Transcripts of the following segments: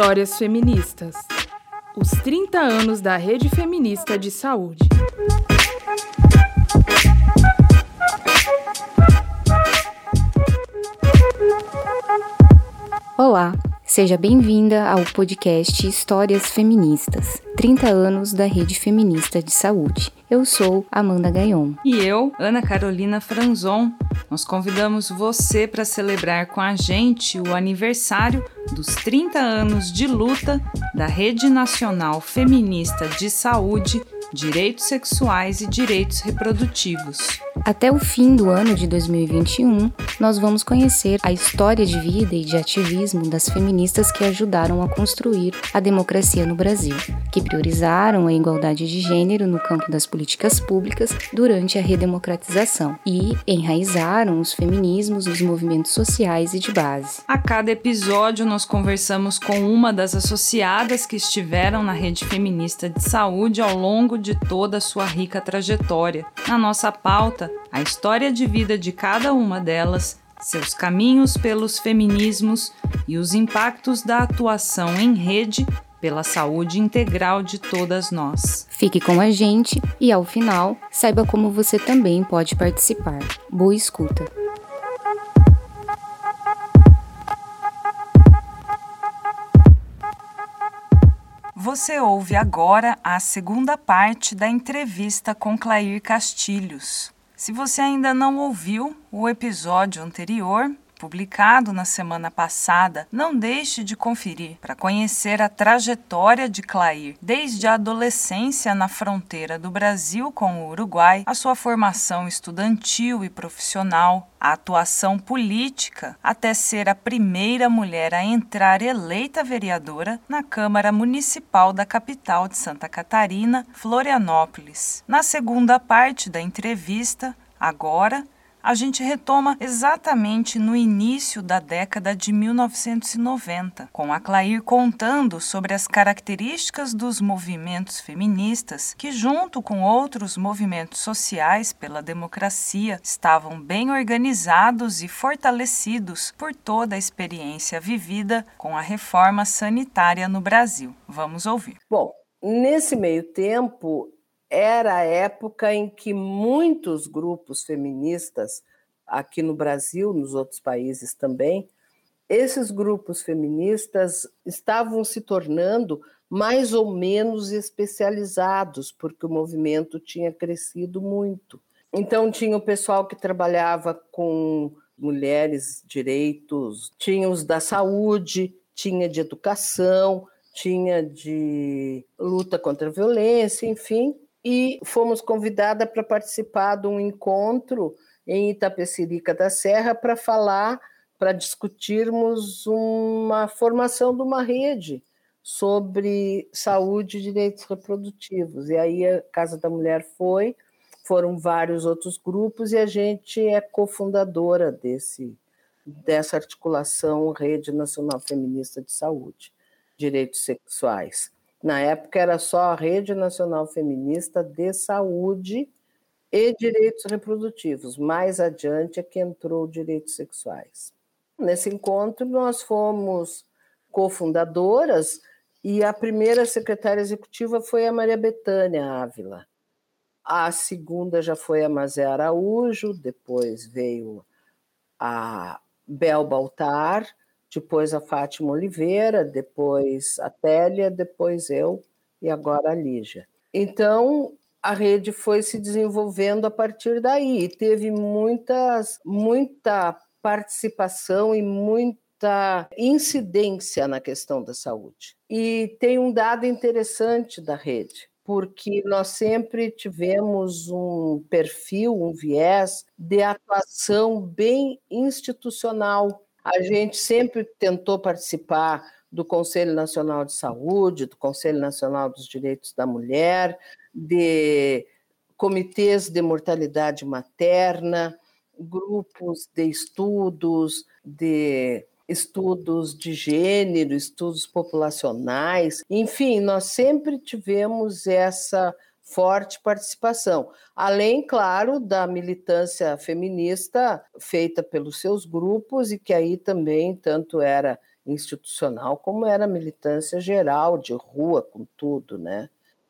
Histórias Feministas. Os 30 anos da Rede Feminista de Saúde. Olá, seja bem-vinda ao podcast Histórias Feministas, 30 anos da Rede Feminista de Saúde. Eu sou Amanda Gaion. E eu, Ana Carolina Franzon. Nós convidamos você para celebrar com a gente o aniversário dos 30 anos de luta da Rede Nacional Feminista de Saúde, Direitos Sexuais e Direitos Reprodutivos. Até o fim do ano de 2021, nós vamos conhecer a história de vida e de ativismo das feministas que ajudaram a construir a democracia no Brasil, que priorizaram a igualdade de gênero no campo das políticas públicas durante a redemocratização e enraizaram os feminismos nos movimentos sociais e de base. A cada episódio, nós conversamos com uma das associadas que estiveram na rede feminista de saúde ao longo de toda a sua rica trajetória. Na nossa pauta, a história de vida de cada uma delas, seus caminhos pelos feminismos e os impactos da atuação em rede pela saúde integral de todas nós. Fique com a gente e, ao final, saiba como você também pode participar. Boa escuta! Você ouve agora a segunda parte da entrevista com Clair Castilhos. Se você ainda não ouviu o episódio anterior, publicado na semana passada, não deixe de conferir para conhecer a trajetória de Clair, desde a adolescência na fronteira do Brasil com o Uruguai, a sua formação estudantil e profissional, a atuação política, até ser a primeira mulher a entrar eleita vereadora na Câmara Municipal da capital de Santa Catarina, Florianópolis. Na segunda parte da entrevista, agora, a gente retoma exatamente no início da década de 1990, com a Clair contando sobre as características dos movimentos feministas que, junto com outros movimentos sociais pela democracia, estavam bem organizados e fortalecidos por toda a experiência vivida com a reforma sanitária no Brasil. Vamos ouvir. Bom, nesse meio tempo, era a época em que muitos grupos feministas, aqui no Brasil, nos outros países também, esses grupos feministas estavam se tornando mais ou menos especializados, porque o movimento tinha crescido muito. Então, tinha o pessoal que trabalhava com mulheres, direitos, tinha os da saúde, tinha de educação, tinha de luta contra a violência, enfim, e fomos convidadas para participar de um encontro em Itapecerica da Serra para falar, para discutirmos uma formação de uma rede sobre saúde e direitos reprodutivos. E aí a Casa da Mulher foi, foram vários outros grupos e a gente é cofundadora desse dessa articulação Rede Nacional Feminista de Saúde, Direitos Sexuais. Na época era só a Rede Nacional Feminista de Saúde e Direitos Reprodutivos. Mais adiante é que entrou direitos sexuais. Nesse encontro nós fomos cofundadoras e a primeira secretária executiva foi a Maria Betânia Ávila. A segunda já foi a Mazé Araújo, depois veio a Bel Baltar, depois a Fátima Oliveira, depois a Télia, depois eu e agora a Lígia. Então, a rede foi se desenvolvendo a partir daí e teve muitas, muita participação e muita incidência na questão da saúde. E tem um dado interessante da rede, porque nós sempre tivemos um perfil, um viés de atuação bem institucional a gente sempre tentou participar do Conselho Nacional de Saúde, do Conselho Nacional dos Direitos da Mulher, de comitês de mortalidade materna, grupos de estudos, de estudos de gênero, estudos populacionais, enfim, nós sempre tivemos essa forte participação, além, claro, da militância feminista feita pelos seus grupos e que aí também tanto era institucional, como era militância geral, de rua, com tudo, né?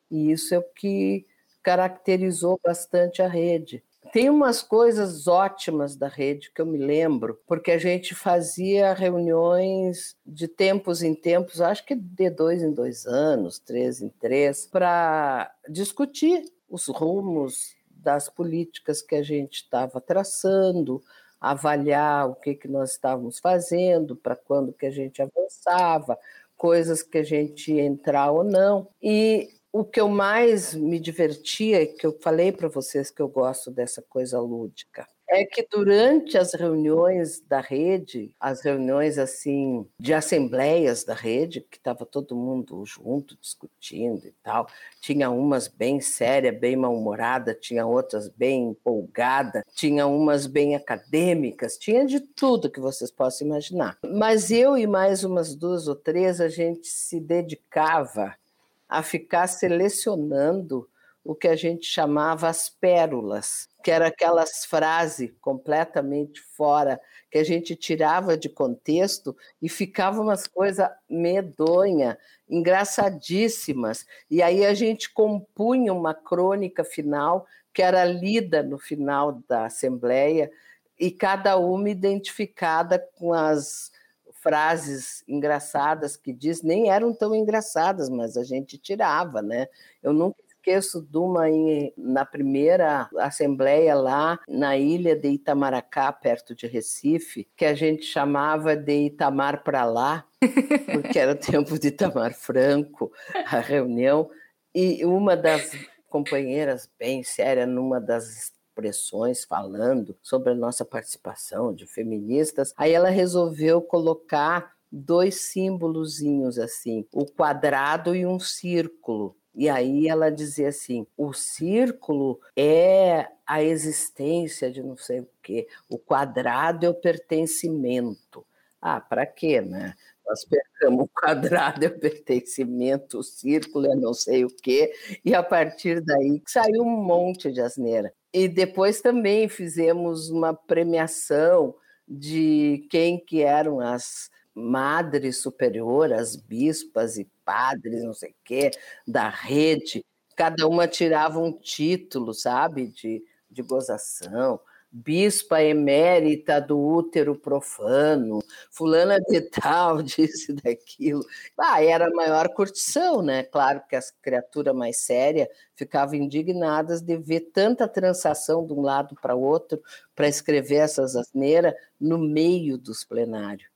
E isso é o que caracterizou bastante a rede. Tem umas coisas ótimas da rede que eu me lembro, porque a gente fazia reuniões de tempos em tempos, acho que de dois em dois anos, três em três, para discutir os rumos das políticas que a gente estava traçando, avaliar o que, que nós estávamos fazendo, para quando que a gente avançava, coisas que a gente ia entrar ou não. E o que eu mais me divertia, que eu falei para vocês que eu gosto dessa coisa lúdica, é que durante as reuniões da rede, as reuniões assim de assembleias da rede, que estava todo mundo junto discutindo e tal, tinha umas bem séria, bem mal-humorada, tinha outras bem empolgada, tinha umas bem acadêmicas, tinha de tudo que vocês possam imaginar. Mas eu e mais umas duas ou três a gente se dedicava a ficar selecionando o que a gente chamava as pérolas, que eram aquelas frases completamente fora, que a gente tirava de contexto e ficavam umas coisas medonha, engraçadíssimas. E aí a gente compunha uma crônica final que era lida no final da assembleia e cada uma identificada com as frases engraçadas que diz, nem eram tão engraçadas, mas a gente tirava, né? Eu nunca esqueço de uma em, na primeira assembleia lá na ilha de Itamaracá, perto de Recife, que a gente chamava de Itamar para lá, porque era o tempo de Itamar Franco, a reunião, e uma das companheiras bem séria numa das expressões falando sobre a nossa participação de feministas. Aí ela resolveu colocar dois símbolozinhos assim, o quadrado e um círculo. E aí ela dizia assim: o círculo é a existência de não sei o quê, o quadrado é o pertencimento. Ah, para quê, né? Nós pegamos o quadrado é o pertencimento, o círculo é não sei o quê, e a partir daí saiu um monte de asneira. E depois também fizemos uma premiação de quem que eram as madres superiores, bispas e padres, não sei o quê, da rede. Cada uma tirava um título, sabe, de, de gozação bispa emérita do útero profano, fulana de tal, disse daquilo. Ah, era a maior curtição, né? Claro que as criaturas mais sérias ficavam indignadas de ver tanta transação de um lado para outro para escrever essas asneiras no meio dos plenários.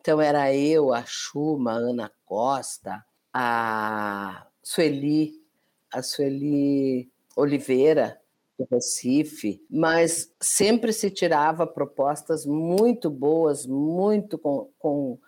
Então era eu, a Chuma, a Ana Costa, a Sueli, a Sueli Oliveira, do Recife, mas sempre se tirava propostas muito boas, muito com, com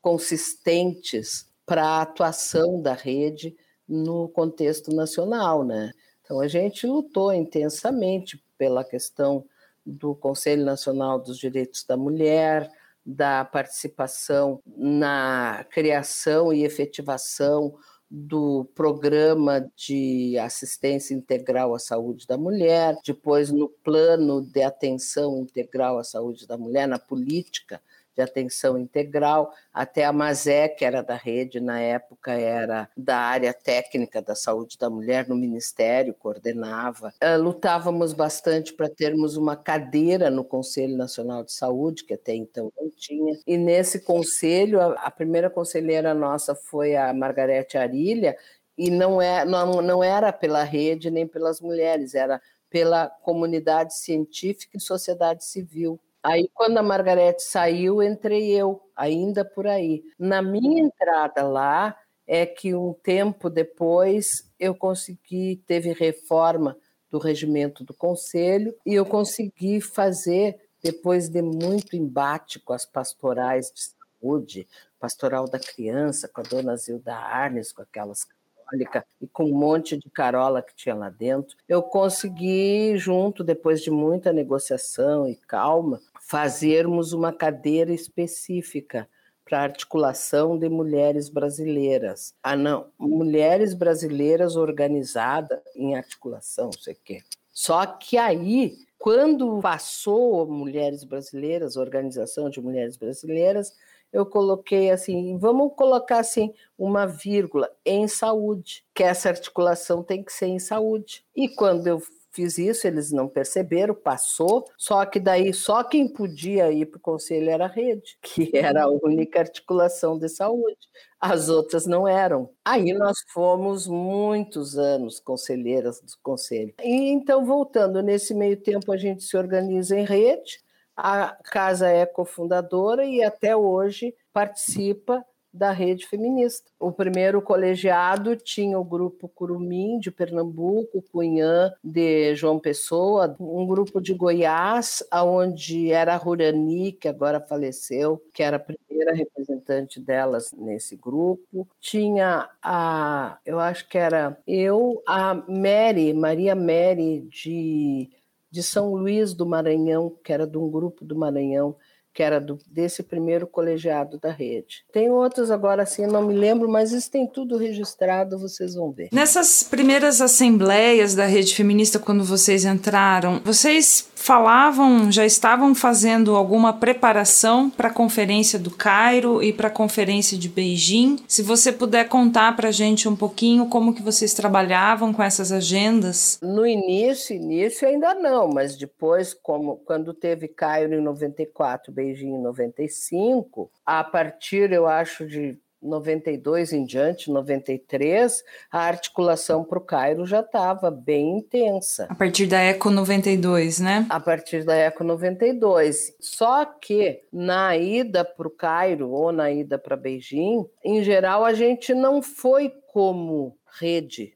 consistentes para a atuação da rede no contexto nacional, né? Então a gente lutou intensamente pela questão do Conselho Nacional dos Direitos da Mulher, da participação na criação e efetivação do programa de assistência integral à saúde da mulher, depois no plano de atenção integral à saúde da mulher, na política de atenção integral, até a Mazé, que era da rede, na época era da área técnica da saúde da mulher no Ministério, coordenava. Uh, lutávamos bastante para termos uma cadeira no Conselho Nacional de Saúde, que até então não tinha, e nesse conselho, a primeira conselheira nossa foi a Margarete Arilha, e não, é, não, não era pela rede nem pelas mulheres, era pela comunidade científica e sociedade civil. Aí, quando a Margarete saiu, entrei eu, ainda por aí. Na minha entrada lá, é que um tempo depois eu consegui, teve reforma do regimento do conselho, e eu consegui fazer, depois de muito embate com as pastorais de saúde, pastoral da criança, com a dona Zilda Arnes, com aquelas católica e com um monte de carola que tinha lá dentro, eu consegui, junto, depois de muita negociação e calma, fazermos uma cadeira específica para articulação de mulheres brasileiras. Ah, não, mulheres brasileiras organizadas em articulação, o quê. Só que aí, quando passou Mulheres Brasileiras, Organização de Mulheres Brasileiras, eu coloquei assim, vamos colocar assim uma vírgula em saúde, que essa articulação tem que ser em saúde. E quando eu fiz isso, eles não perceberam, passou, só que daí só quem podia ir para o conselho era a rede, que era a única articulação de saúde. As outras não eram. Aí nós fomos muitos anos conselheiras do conselho. E então, voltando, nesse meio tempo a gente se organiza em rede, a casa é cofundadora e até hoje participa da rede feminista. O primeiro colegiado tinha o grupo Curumim de Pernambuco, Cunhã de João Pessoa, um grupo de Goiás, aonde era a Rurani, que agora faleceu, que era a primeira representante delas nesse grupo. Tinha a, eu acho que era eu, a Mary, Maria Mary de de São Luís do Maranhão, que era de um grupo do Maranhão, que era do, desse primeiro colegiado da rede. Tem outros agora, assim, eu não me lembro, mas isso tem tudo registrado, vocês vão ver. Nessas primeiras assembleias da rede feminista, quando vocês entraram, vocês falavam, já estavam fazendo alguma preparação para a conferência do Cairo e para a conferência de Beijing? Se você puder contar para a gente um pouquinho como que vocês trabalhavam com essas agendas? No início, início ainda não, mas depois, como quando teve Cairo em 94, Beijing Beijing em 95, a partir, eu acho, de 92 em diante, 93, a articulação para o Cairo já estava bem intensa. A partir da Eco 92, né? A partir da Eco 92. Só que na ida para o Cairo ou na ida para Beijing, em geral, a gente não foi como rede.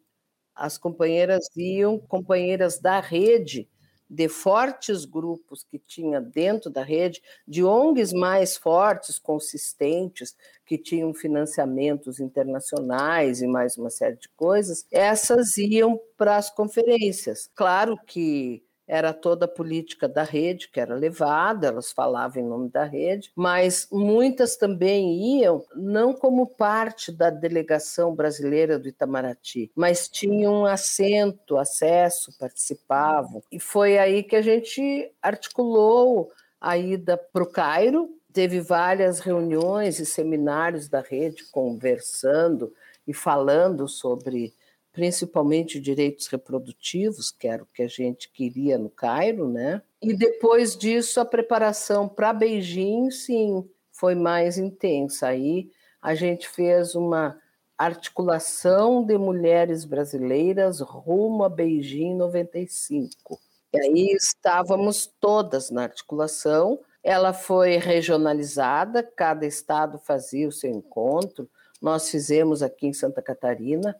As companheiras iam, companheiras da rede, de fortes grupos que tinha dentro da rede, de ONGs mais fortes, consistentes, que tinham financiamentos internacionais e mais uma série de coisas, essas iam para as conferências. Claro que era toda a política da rede que era levada, elas falavam em nome da rede, mas muitas também iam não como parte da delegação brasileira do Itamaraty, mas tinham assento, acesso, participavam. E foi aí que a gente articulou a ida para o Cairo, teve várias reuniões e seminários da rede conversando e falando sobre principalmente direitos reprodutivos, que era o que a gente queria no Cairo, né? E depois disso, a preparação para Beijing, sim, foi mais intensa. Aí a gente fez uma articulação de mulheres brasileiras rumo a Beijing 95. E aí estávamos todas na articulação. Ela foi regionalizada, cada estado fazia o seu encontro. Nós fizemos aqui em Santa Catarina,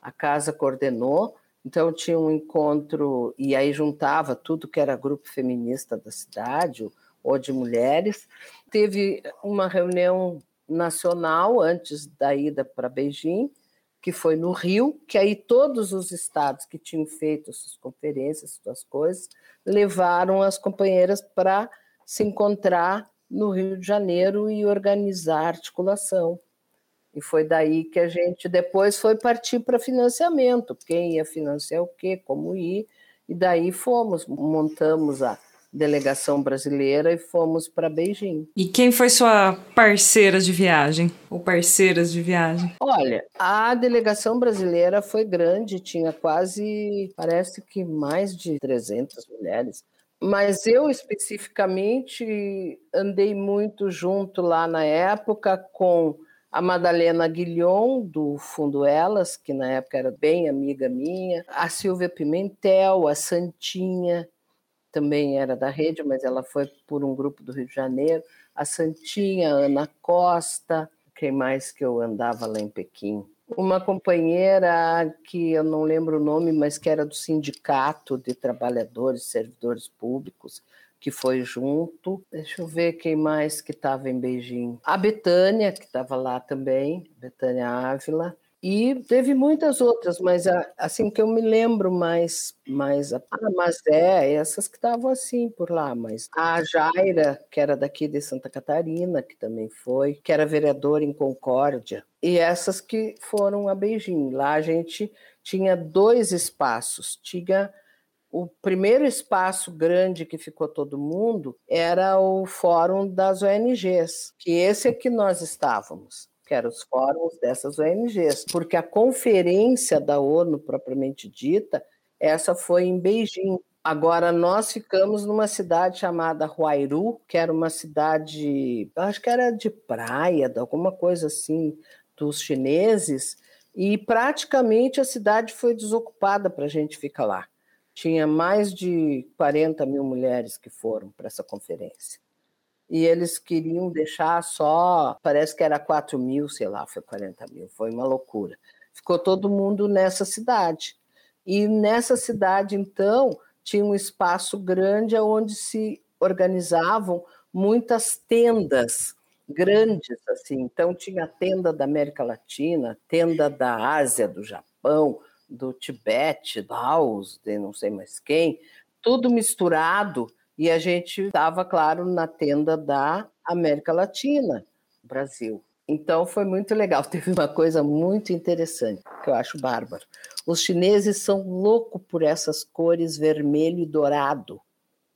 a casa coordenou, então tinha um encontro e aí juntava tudo que era grupo feminista da cidade ou de mulheres. Teve uma reunião nacional antes da ida para Beijing, que foi no Rio, que aí todos os estados que tinham feito suas conferências, suas coisas, levaram as companheiras para se encontrar no Rio de Janeiro e organizar articulação. E foi daí que a gente depois foi partir para financiamento, quem ia financiar o quê, como ir, e daí fomos, montamos a delegação brasileira e fomos para Beijing. E quem foi sua parceira de viagem ou parceiras de viagem? Olha, a delegação brasileira foi grande, tinha quase, parece que mais de 300 mulheres. Mas eu especificamente andei muito junto lá na época com a Madalena Guilhom, do Fundo Elas, que na época era bem amiga minha, a Silvia Pimentel, a Santinha, também era da rede, mas ela foi por um grupo do Rio de Janeiro, a Santinha, a Ana Costa, quem mais que eu andava lá em Pequim? Uma companheira que eu não lembro o nome, mas que era do Sindicato de Trabalhadores, Servidores Públicos, que foi junto. Deixa eu ver quem mais que estava em Beijing. A Betânia, que estava lá também, Betânia Ávila. E teve muitas outras, mas assim que eu me lembro mais, mais ah, mas é, essas que estavam assim por lá, mas a Jaira, que era daqui de Santa Catarina, que também foi, que era vereadora em Concórdia, e essas que foram a Beijing. Lá a gente tinha dois espaços, tinha o primeiro espaço grande que ficou todo mundo era o Fórum das ONGs, que esse é que nós estávamos que eram os fóruns dessas ONGs, porque a conferência da ONU propriamente dita, essa foi em Beijing. Agora nós ficamos numa cidade chamada Huairu, que era uma cidade, acho que era de praia, de alguma coisa assim, dos chineses, e praticamente a cidade foi desocupada para a gente ficar lá. Tinha mais de 40 mil mulheres que foram para essa conferência e eles queriam deixar só, parece que era 4 mil, sei lá, foi 40 mil, foi uma loucura. Ficou todo mundo nessa cidade. E nessa cidade, então, tinha um espaço grande onde se organizavam muitas tendas grandes, assim. Então, tinha a tenda da América Latina, tenda da Ásia, do Japão, do Tibete, Laos, de não sei mais quem, tudo misturado e a gente estava, claro, na tenda da América Latina, Brasil. Então foi muito legal. Teve uma coisa muito interessante que eu acho bárbaro. Os chineses são loucos por essas cores vermelho e dourado,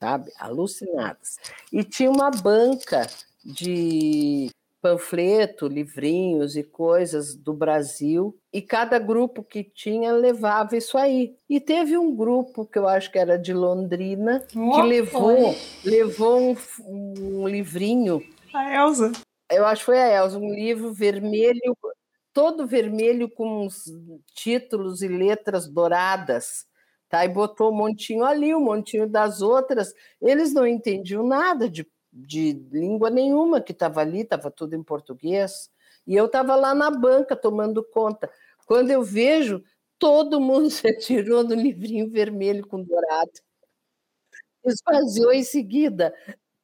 sabe? Alucinados. E tinha uma banca de panfleto, livrinhos e coisas do Brasil, e cada grupo que tinha levava isso aí. E teve um grupo que eu acho que era de Londrina oh, que levou, levou um, um livrinho. A Elsa. Eu acho que foi a Elsa, um livro vermelho, todo vermelho com uns títulos e letras douradas. Tá, e botou um montinho ali, um montinho das outras. Eles não entendiam nada de de língua nenhuma que estava ali, estava tudo em português. E eu estava lá na banca tomando conta. Quando eu vejo, todo mundo se atirou no livrinho vermelho com dourado. Esvaziou em seguida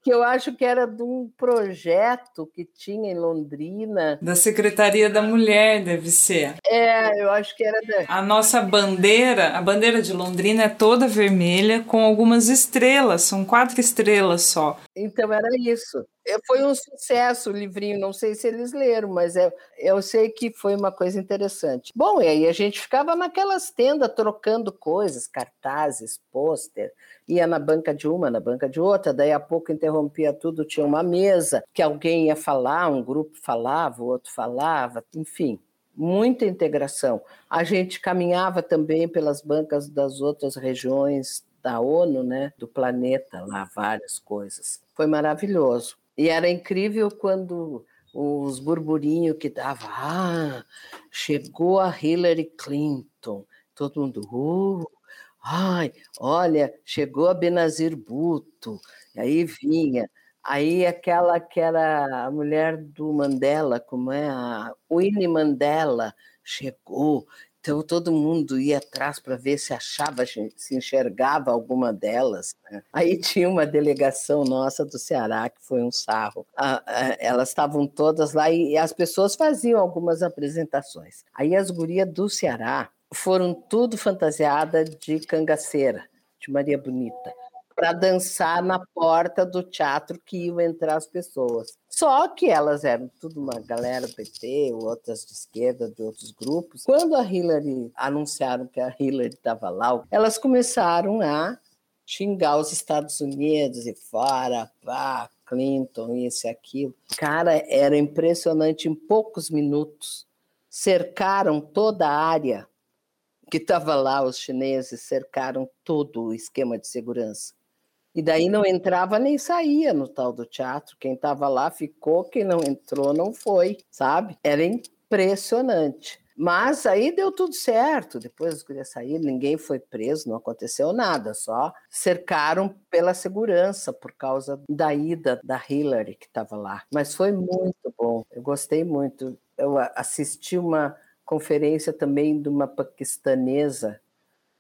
que eu acho que era de um projeto que tinha em Londrina. Da Secretaria da Mulher, deve ser. É, eu acho que era. Da... A nossa bandeira, a bandeira de Londrina é toda vermelha com algumas estrelas, são quatro estrelas só. Então era isso. É, foi um sucesso o livrinho, não sei se eles leram, mas é, eu sei que foi uma coisa interessante. Bom, e aí a gente ficava naquelas tendas trocando coisas, cartazes, pôster, ia na banca de uma, na banca de outra, daí a pouco interrompia tudo, tinha uma mesa que alguém ia falar, um grupo falava, o outro falava, enfim, muita integração. A gente caminhava também pelas bancas das outras regiões da ONU, né, do planeta, lá várias coisas. Foi maravilhoso. E era incrível quando os burburinhos que dava, ah, chegou a Hillary Clinton, todo mundo, uh, ai, olha, chegou a Benazir Bhutto, e aí vinha, aí aquela que era a mulher do Mandela, como é, a Winnie Mandela, chegou, então todo mundo ia atrás para ver se achava, se enxergava alguma delas. Né? Aí tinha uma delegação nossa do Ceará que foi um sarro. elas estavam todas lá e as pessoas faziam algumas apresentações. Aí as gurias do Ceará foram tudo fantasiada de cangaceira, de Maria Bonita para dançar na porta do teatro que iam entrar as pessoas. Só que elas eram tudo uma galera PT, outras de esquerda, de outros grupos. Quando a Hillary anunciaram que a Hillary estava lá, elas começaram a xingar os Estados Unidos e fora, pá, Clinton, isso e aquilo. Cara, era impressionante. Em poucos minutos, cercaram toda a área que estava lá, os chineses cercaram todo o esquema de segurança. E daí não entrava nem saía no tal do teatro. Quem estava lá ficou, quem não entrou não foi, sabe? Era impressionante. Mas aí deu tudo certo. Depois as gurias saíram, ninguém foi preso, não aconteceu nada, só cercaram pela segurança por causa da ida da Hillary que estava lá. Mas foi muito bom, eu gostei muito. Eu assisti uma conferência também de uma paquistanesa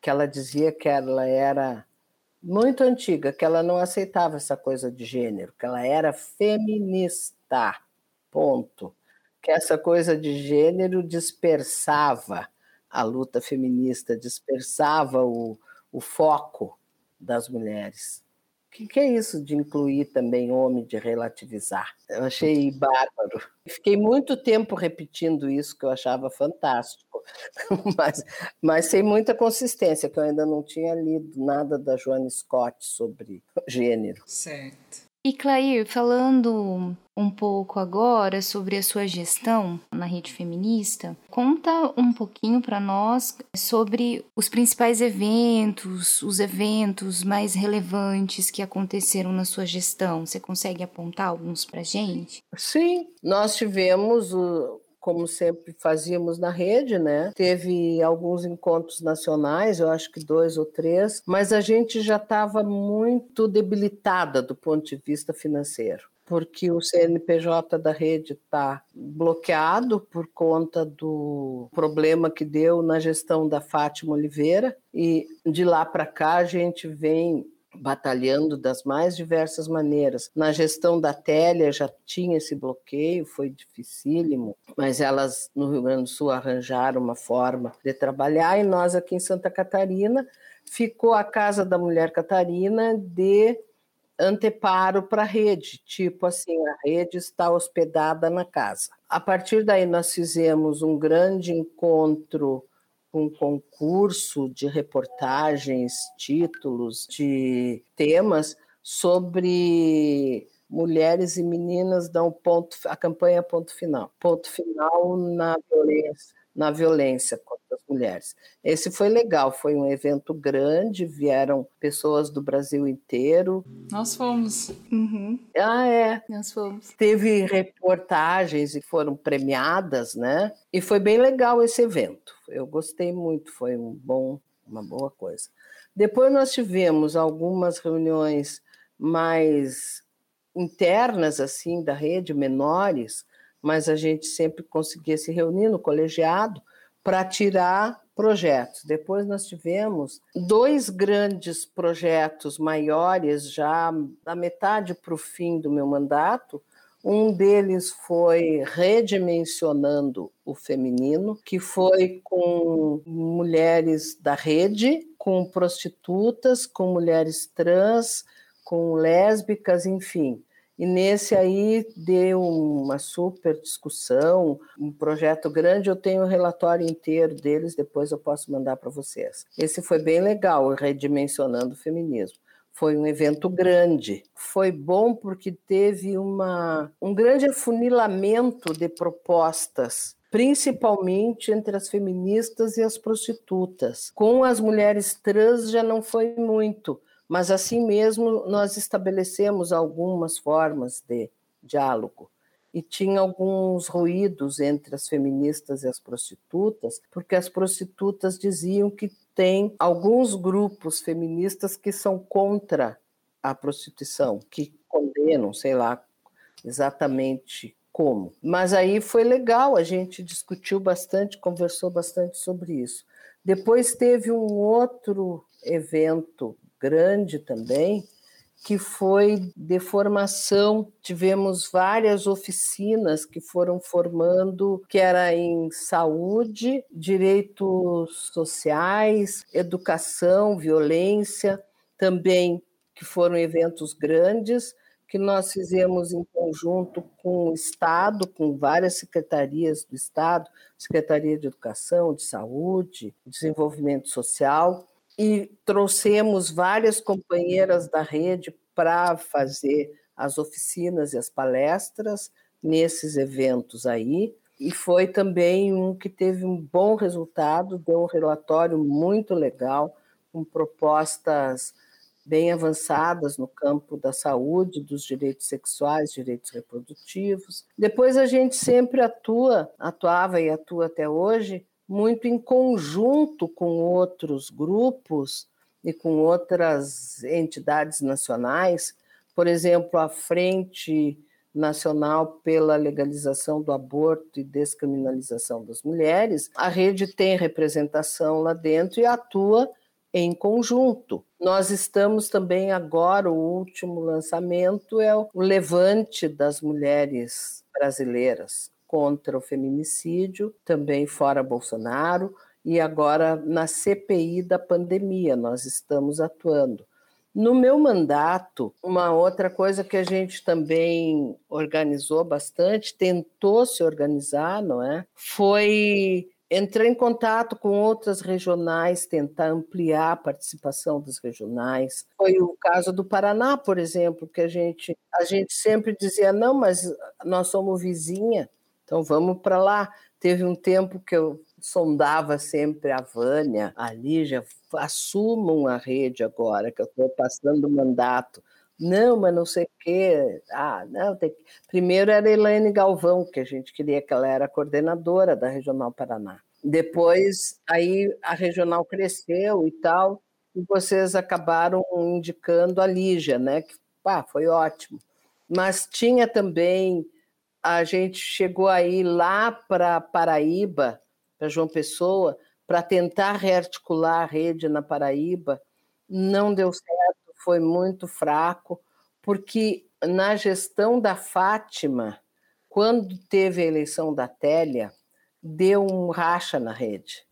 que ela dizia que ela era muito antiga, que ela não aceitava essa coisa de gênero, que ela era feminista, ponto. Que essa coisa de gênero dispersava a luta feminista, dispersava o, o foco das mulheres. O que, que, é isso de incluir também homem, de relativizar? Eu achei bárbaro. Fiquei muito tempo repetindo isso, que eu achava fantástico. mas, mas sem muita consistência, que eu ainda não tinha lido nada da Joanne Scott sobre gênero. Certo. E Clair, falando um pouco agora sobre a sua gestão na rede feminista, conta um pouquinho para nós sobre os principais eventos, os eventos mais relevantes que aconteceram na sua gestão. Você consegue apontar alguns para gente? Sim, nós tivemos o como sempre fazíamos na rede, né? Teve alguns encontros nacionais, eu acho que dois ou três, mas a gente já estava muito debilitada do ponto de vista financeiro porque o CNPJ da rede está bloqueado por conta do problema que deu na gestão da Fátima Oliveira, e de lá para cá a gente vem batalhando das mais diversas maneiras. Na gestão da Télia já tinha esse bloqueio, foi dificílimo, mas elas no Rio Grande do Sul arranjaram uma forma de trabalhar e nós aqui em Santa Catarina ficou a Casa da Mulher Catarina de anteparo para a rede, tipo assim, a rede está hospedada na casa. A partir daí nós fizemos um grande encontro um concurso de reportagens, títulos, de temas sobre mulheres e meninas dão ponto a campanha ponto final ponto final na violência na violência contra as mulheres. Esse foi legal, foi um evento grande, vieram pessoas do Brasil inteiro. Nós fomos. Uhum. Ah, é. Nós fomos. Teve reportagens e foram premiadas, né? E foi bem legal esse evento. Eu gostei muito, foi um bom, uma boa coisa. Depois nós tivemos algumas reuniões mais internas assim da rede, menores, mas a gente sempre conseguia se reunir no colegiado para tirar projetos. Depois nós tivemos dois grandes projetos maiores, já da metade para o fim do meu mandato. Um deles foi redimensionando o feminino, que foi com mulheres da rede, com prostitutas, com mulheres trans, com lésbicas, enfim, e nesse aí deu uma super discussão, um projeto grande. Eu tenho o relatório inteiro deles, depois eu posso mandar para vocês. Esse foi bem legal, redimensionando o feminismo. Foi um evento grande. Foi bom porque teve uma, um grande afunilamento de propostas principalmente entre as feministas e as prostitutas. Com as mulheres trans já não foi muito, mas assim mesmo nós estabelecemos algumas formas de diálogo e tinha alguns ruídos entre as feministas e as prostitutas, porque as prostitutas diziam que tem alguns grupos feministas que são contra a prostituição, que condenam, sei lá exatamente como. Mas aí foi legal, a gente discutiu bastante, conversou bastante sobre isso. Depois teve um outro evento grande também, que foi de formação. Tivemos várias oficinas que foram formando, que era em saúde, direitos sociais, educação, violência, também que foram eventos grandes que nós fizemos em conjunto com o Estado, com várias secretarias do Estado, Secretaria de Educação, de Saúde, Desenvolvimento Social, e trouxemos várias companheiras da rede para fazer as oficinas e as palestras nesses eventos aí. E foi também um que teve um bom resultado, deu um relatório muito legal, com propostas bem avançadas no campo da saúde, dos direitos sexuais, direitos reprodutivos. Depois a gente sempre atua, atuava e atua até hoje muito em conjunto com outros grupos e com outras entidades nacionais, por exemplo, a Frente Nacional pela Legalização do Aborto e Descriminalização das Mulheres, a rede tem representação lá dentro e atua em conjunto. Nós estamos também agora, o último lançamento é o Levante das Mulheres Brasileiras, contra o feminicídio, também fora Bolsonaro, e agora na CPI da pandemia nós estamos atuando. No meu mandato, uma outra coisa que a gente também organizou bastante, tentou se organizar, não é? Foi entrar em contato com outras regionais, tentar ampliar a participação das regionais. Foi o caso do Paraná, por exemplo, que a gente, a gente sempre dizia: não, mas nós somos vizinha, então vamos para lá. Teve um tempo que eu sondava sempre a Vânia, a Lígia, assumam a rede agora, que eu estou passando o mandato. Não, mas não sei o quê. Ah, não, tem. Primeiro era Elaine Galvão, que a gente queria que ela era coordenadora da Regional Paraná. Depois, aí a regional cresceu e tal, e vocês acabaram indicando a Lígia, né? Que pá, foi ótimo. Mas tinha também, a gente chegou aí lá para Paraíba, para João Pessoa, para tentar rearticular a rede na Paraíba, não deu certo foi muito fraco, porque na gestão da Fátima, quando teve a eleição da Télia, deu um racha na rede.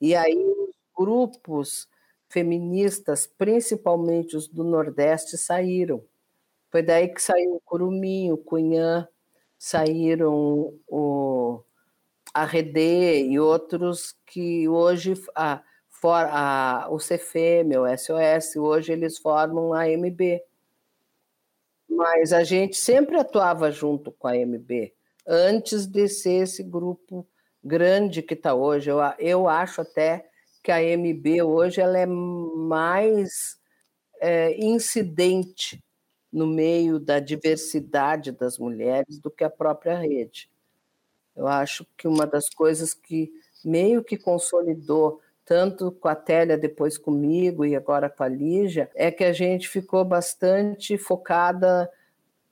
E aí os grupos feministas, principalmente os do Nordeste, saíram. Foi daí que saiu o Curumim, o Cunhã, saíram o, a Redê e outros que hoje a, for, a, o CFM, o SOS, hoje eles formam a MB. Mas a gente sempre atuava junto com a MB, antes de ser esse grupo grande que está hoje. Eu, eu acho até que a MB hoje ela é mais é, incidente no meio da diversidade das mulheres do que a própria rede. Eu acho que uma das coisas que meio que consolidou tanto com a Télia, depois comigo e agora com a Lígia, é que a gente ficou bastante focada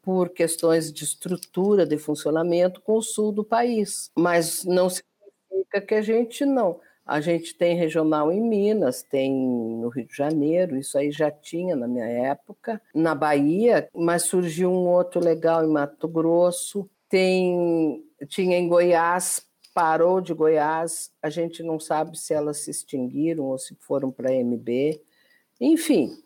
por questões de estrutura, de funcionamento com o sul do país. Mas não significa que a gente não. A gente tem regional em Minas, tem no Rio de Janeiro, isso aí já tinha na minha época. Na Bahia, mas surgiu um outro legal em Mato Grosso. Tem, tinha em Goiás parou de Goiás, a gente não sabe se elas se extinguiram ou se foram para a MB, enfim.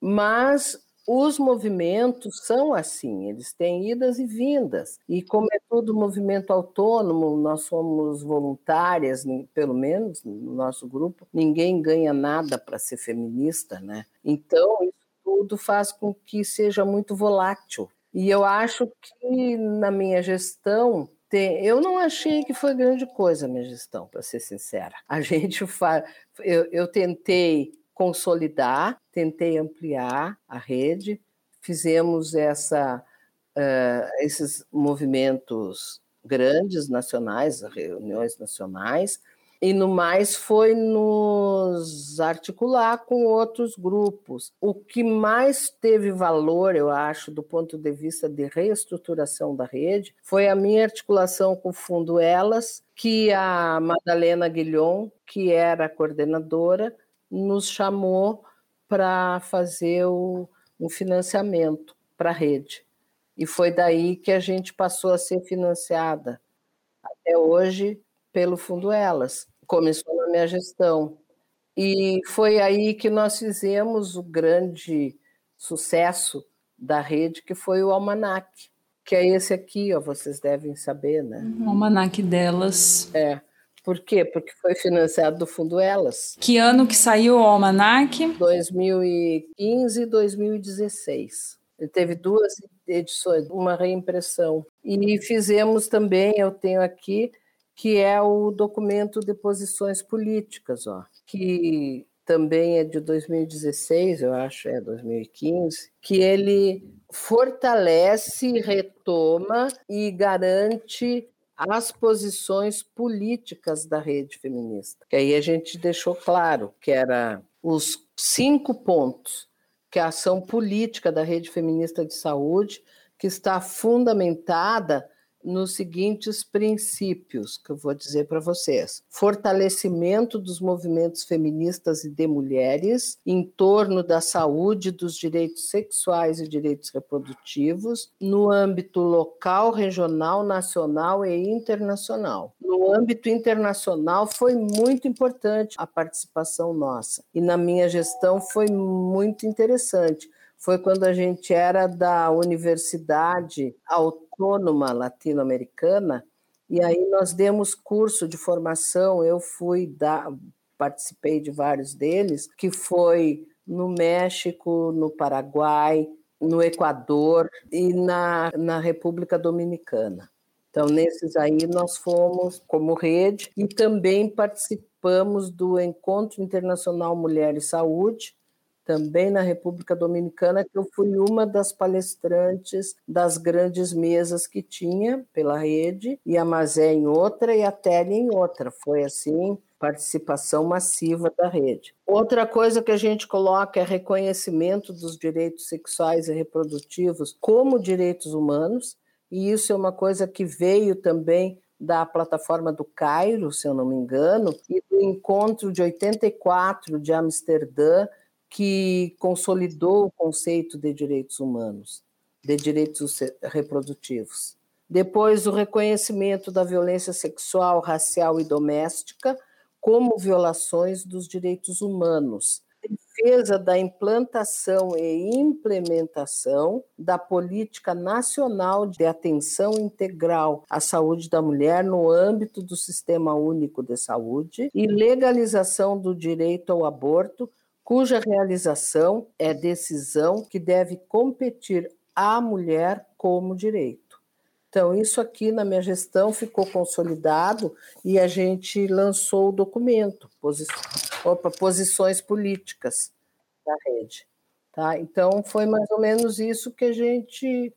Mas os movimentos são assim, eles têm idas e vindas. E como é todo movimento autônomo, nós somos voluntárias, pelo menos no nosso grupo, ninguém ganha nada para ser feminista, né? Então, isso tudo faz com que seja muito volátil. E eu acho que na minha gestão eu não achei que foi grande coisa a minha gestão, para ser sincera. A gente faz, eu, eu tentei consolidar, tentei ampliar a rede, fizemos essa, uh, esses movimentos grandes nacionais, reuniões nacionais, e no mais foi nos articular com outros grupos. O que mais teve valor, eu acho, do ponto de vista de reestruturação da rede, foi a minha articulação com o Fundo Elas, que a Madalena Guilhom, que era a coordenadora, nos chamou para fazer o, um financiamento para a rede. E foi daí que a gente passou a ser financiada. Até hoje, pelo Fundo Elas. Começou na minha gestão. E foi aí que nós fizemos o grande sucesso da rede, que foi o Almanac, que é esse aqui, ó, vocês devem saber, né? O Almanac delas. É. Por quê? Porque foi financiado do Fundo Elas. Que ano que saiu o Almanac? 2015 e 2016. Ele teve duas edições, uma reimpressão. E fizemos também, eu tenho aqui, que é o documento de posições políticas, ó, que também é de 2016, eu acho, é 2015, que ele fortalece, retoma e garante as posições políticas da rede feminista. Que aí a gente deixou claro que era os cinco pontos que a ação política da rede feminista de saúde que está fundamentada nos seguintes princípios que eu vou dizer para vocês: fortalecimento dos movimentos feministas e de mulheres em torno da saúde, dos direitos sexuais e direitos reprodutivos, no âmbito local, regional, nacional e internacional. No âmbito internacional foi muito importante a participação nossa. E na minha gestão foi muito interessante. Foi quando a gente era da Universidade Autônoma Latino-Americana E aí nós demos curso de formação, eu fui dar, participei de vários deles, que foi no México, no Paraguai, no Equador e na, na República Dominicana. Então, nesses aí nós fomos como rede e também participamos do Encontro Internacional Mulher e Saúde, também na República Dominicana, que eu fui uma das palestrantes das grandes mesas que tinha pela rede, e a Mazé em outra e a Tele em outra. Foi assim, participação massiva da rede. Outra coisa que a gente coloca é reconhecimento dos direitos sexuais e reprodutivos como direitos humanos, e isso é uma coisa que veio também da plataforma do Cairo, se eu não me engano, e do encontro de 84 de Amsterdã, que consolidou o conceito de direitos humanos, de direitos reprodutivos. Depois, o reconhecimento da violência sexual, racial e doméstica como violações dos direitos humanos. Defesa da implantação e implementação da política nacional de atenção integral à saúde da mulher no âmbito do Sistema Único de Saúde e legalização do direito ao aborto cuja realização é decisão que deve competir à mulher como direito. Então, isso aqui na minha gestão ficou consolidado e a gente lançou o documento, posi opa, posições políticas da rede. Tá? Então, foi mais ou menos isso que a gente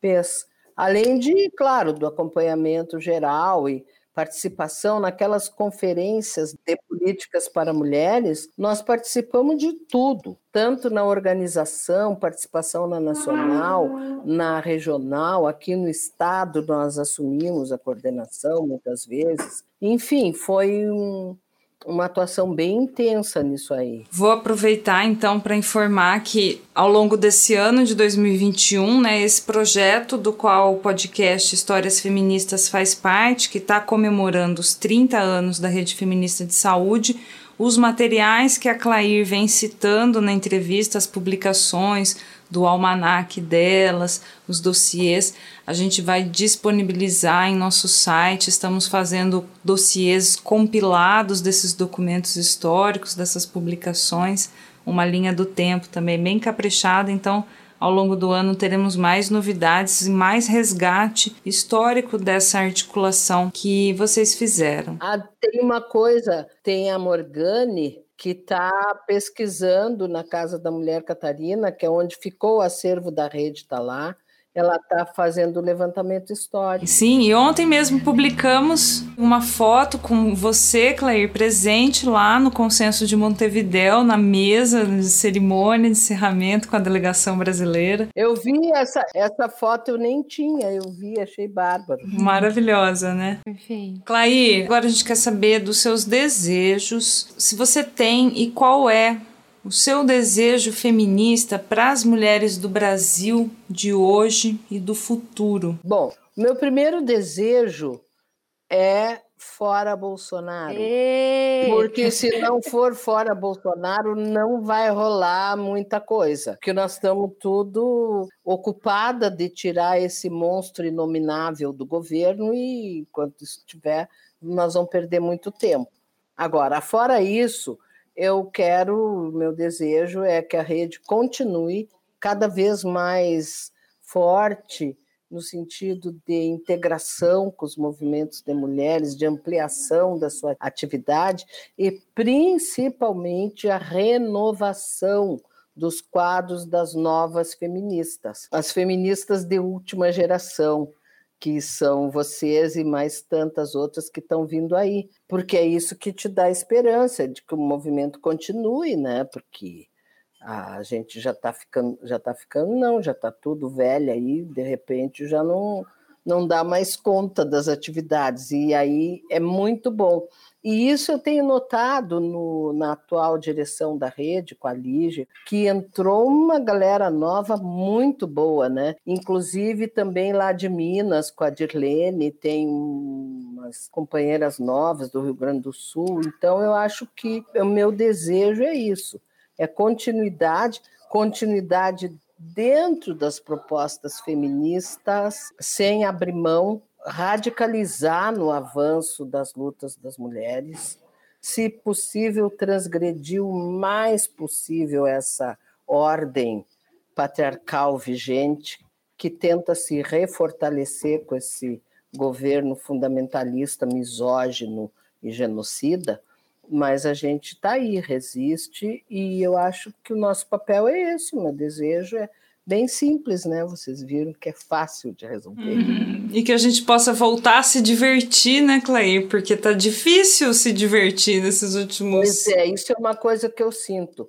fez. Além de, claro, do acompanhamento geral e participação naquelas conferências de políticas para mulheres, nós participamos de tudo, tanto na organização, participação na nacional, na regional, aqui no estado nós assumimos a coordenação muitas vezes. Enfim, foi um, uma atuação bem intensa nisso aí. Vou aproveitar então para informar que ao longo desse ano de 2021, né, esse projeto do qual o podcast Histórias Feministas faz parte, que está comemorando os 30 anos da Rede Feminista de Saúde, os materiais que a Clair vem citando na entrevista, as publicações do almanac delas, os dossiês, a gente vai disponibilizar em nosso site. Estamos fazendo dossiês compilados desses documentos históricos, dessas publicações, uma linha do tempo também bem caprichada. Então, ao longo do ano teremos mais novidades e mais resgate histórico dessa articulação que vocês fizeram. Ah, tem uma coisa, tem a Morgane que está pesquisando na Casa da Mulher Catarina, que é onde ficou o acervo da rede, está lá ela está fazendo o levantamento histórico. Sim, e ontem mesmo publicamos uma foto com você, Clair, presente lá no Consenso de Montevidéu, na mesa de cerimônia de encerramento com a delegação brasileira. Eu vi essa, essa foto, eu nem tinha, eu vi, achei bárbaro. Maravilhosa, né? Perfeito. Clair, agora a gente quer saber dos seus desejos, se você tem e qual é o seu desejo feminista para as mulheres do Brasil de hoje e do futuro? Bom, meu primeiro desejo é fora Bolsonaro. Ei. Porque se não for fora Bolsonaro, não vai rolar muita coisa. Porque nós estamos tudo ocupada de tirar esse monstro inominável do governo e enquanto isso estiver, nós vamos perder muito tempo. Agora, fora isso, eu quero, meu desejo é que a rede continue cada vez mais forte no sentido de integração com os movimentos de mulheres, de ampliação da sua atividade e principalmente a renovação dos quadros das novas feministas, as feministas de última geração, que são vocês e mais tantas outras que estão vindo aí, porque é isso que te dá esperança de que o movimento continue, né? Porque a gente já está ficando, já está ficando, não, já está tudo velho aí, de repente já não não dá mais conta das atividades e aí é muito bom. E isso eu tenho notado no, na atual direção da rede, com a Lígia, que entrou uma galera nova muito boa, né? Inclusive também lá de Minas, com a Dirlene, tem umas companheiras novas do Rio Grande do Sul. Então eu acho que o meu desejo é isso, é continuidade, continuidade dentro das propostas feministas, sem abrir mão radicalizar no avanço das lutas das mulheres, se possível, transgredir o mais possível essa ordem patriarcal vigente que tenta se refortalecer com esse governo fundamentalista, misógino e genocida, mas a gente está aí, resiste, e eu acho que o nosso papel é esse, o meu desejo é bem simples, né? Vocês viram que é fácil de resolver. Uhum. E que a gente possa voltar a se divertir, né, Clay? Porque tá difícil se divertir nesses últimos. Pois é, isso é uma coisa que eu sinto.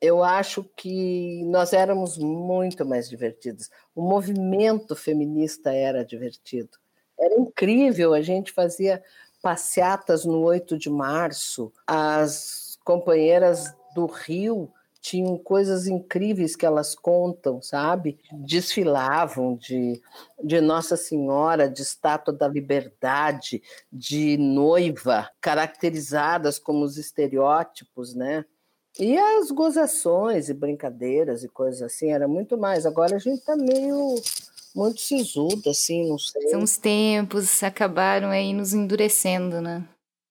Eu acho que nós éramos muito mais divertidos. O movimento feminista era divertido. Era incrível, a gente fazia passeatas no 8 de março, as companheiras do Rio tinham coisas incríveis que elas contam, sabe? Desfilavam de, de Nossa Senhora, de estátua da liberdade, de noiva, caracterizadas como os estereótipos, né? E as gozações e brincadeiras e coisas assim, era muito mais. Agora a gente está meio muito sisudo, assim, não sei. São os tempos, acabaram aí nos endurecendo, né?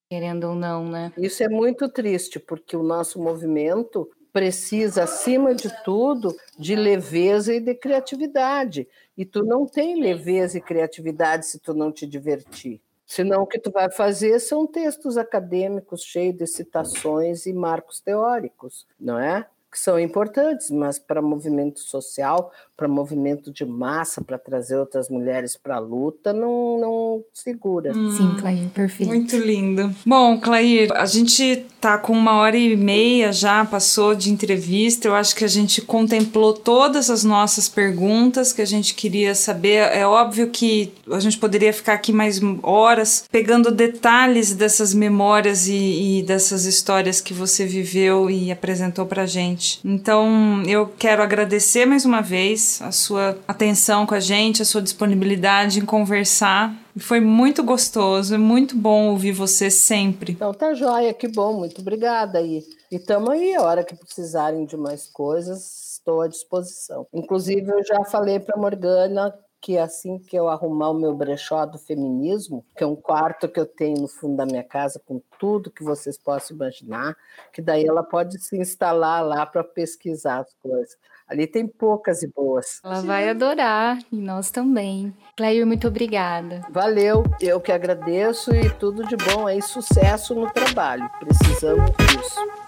Querendo ou não, né? Isso é muito triste, porque o nosso movimento precisa, acima de tudo, de leveza e de criatividade. E tu não tem leveza e criatividade se tu não te divertir. Senão o que tu vai fazer são textos acadêmicos cheios de citações e marcos teóricos, não é? Que são importantes, mas para movimento social, para movimento de massa, para trazer outras mulheres para a luta, não, não segura. Hum, Sim, Clair, perfeito. Muito lindo. Bom, Clair, a gente tá com uma hora e meia já, passou de entrevista. Eu acho que a gente contemplou todas as nossas perguntas que a gente queria saber. É óbvio que a gente poderia ficar aqui mais horas pegando detalhes dessas memórias e, e dessas histórias que você viveu e apresentou pra gente. Então, eu quero agradecer mais uma vez a sua atenção com a gente, a sua disponibilidade em conversar. Foi muito gostoso, é muito bom ouvir você sempre. Então tá joia, que bom, muito obrigada aí. E tamo aí, a hora que precisarem de mais coisas, estou à disposição. Inclusive, eu já falei para Morgana que assim que eu arrumar o meu brechó do feminismo, que é um quarto que eu tenho no fundo da minha casa com tudo que vocês possam imaginar, que daí ela pode se instalar lá para pesquisar as coisas. Ali tem poucas e boas. Ela vai adorar, e nós também. Clair, muito obrigada. Valeu, eu que agradeço e tudo de bom aí, sucesso no trabalho. Precisamos disso.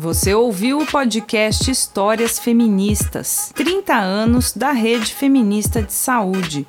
Você ouviu o podcast Histórias Feministas 30 anos da Rede Feminista de Saúde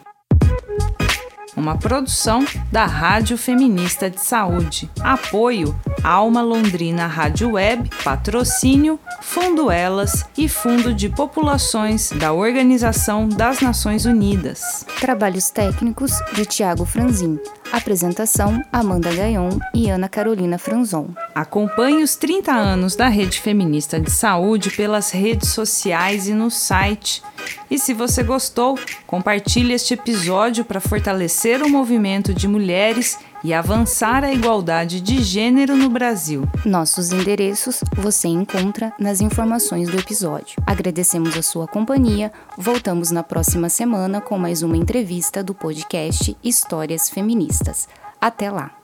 uma produção da Rádio Feminista de Saúde. Apoio Alma Londrina Rádio Web, patrocínio Fundo Elas e Fundo de Populações da Organização das Nações Unidas. Trabalhos técnicos de Tiago Franzin. Apresentação Amanda Gaion e Ana Carolina Franzon. Acompanhe os 30 anos da Rede Feminista de Saúde pelas redes sociais e no site. E se você gostou, compartilhe este episódio para fortalecer o movimento de mulheres e avançar a igualdade de gênero no Brasil. Nossos endereços você encontra nas informações do episódio. Agradecemos a sua companhia. Voltamos na próxima semana com mais uma entrevista do podcast Histórias Feministas. Até lá!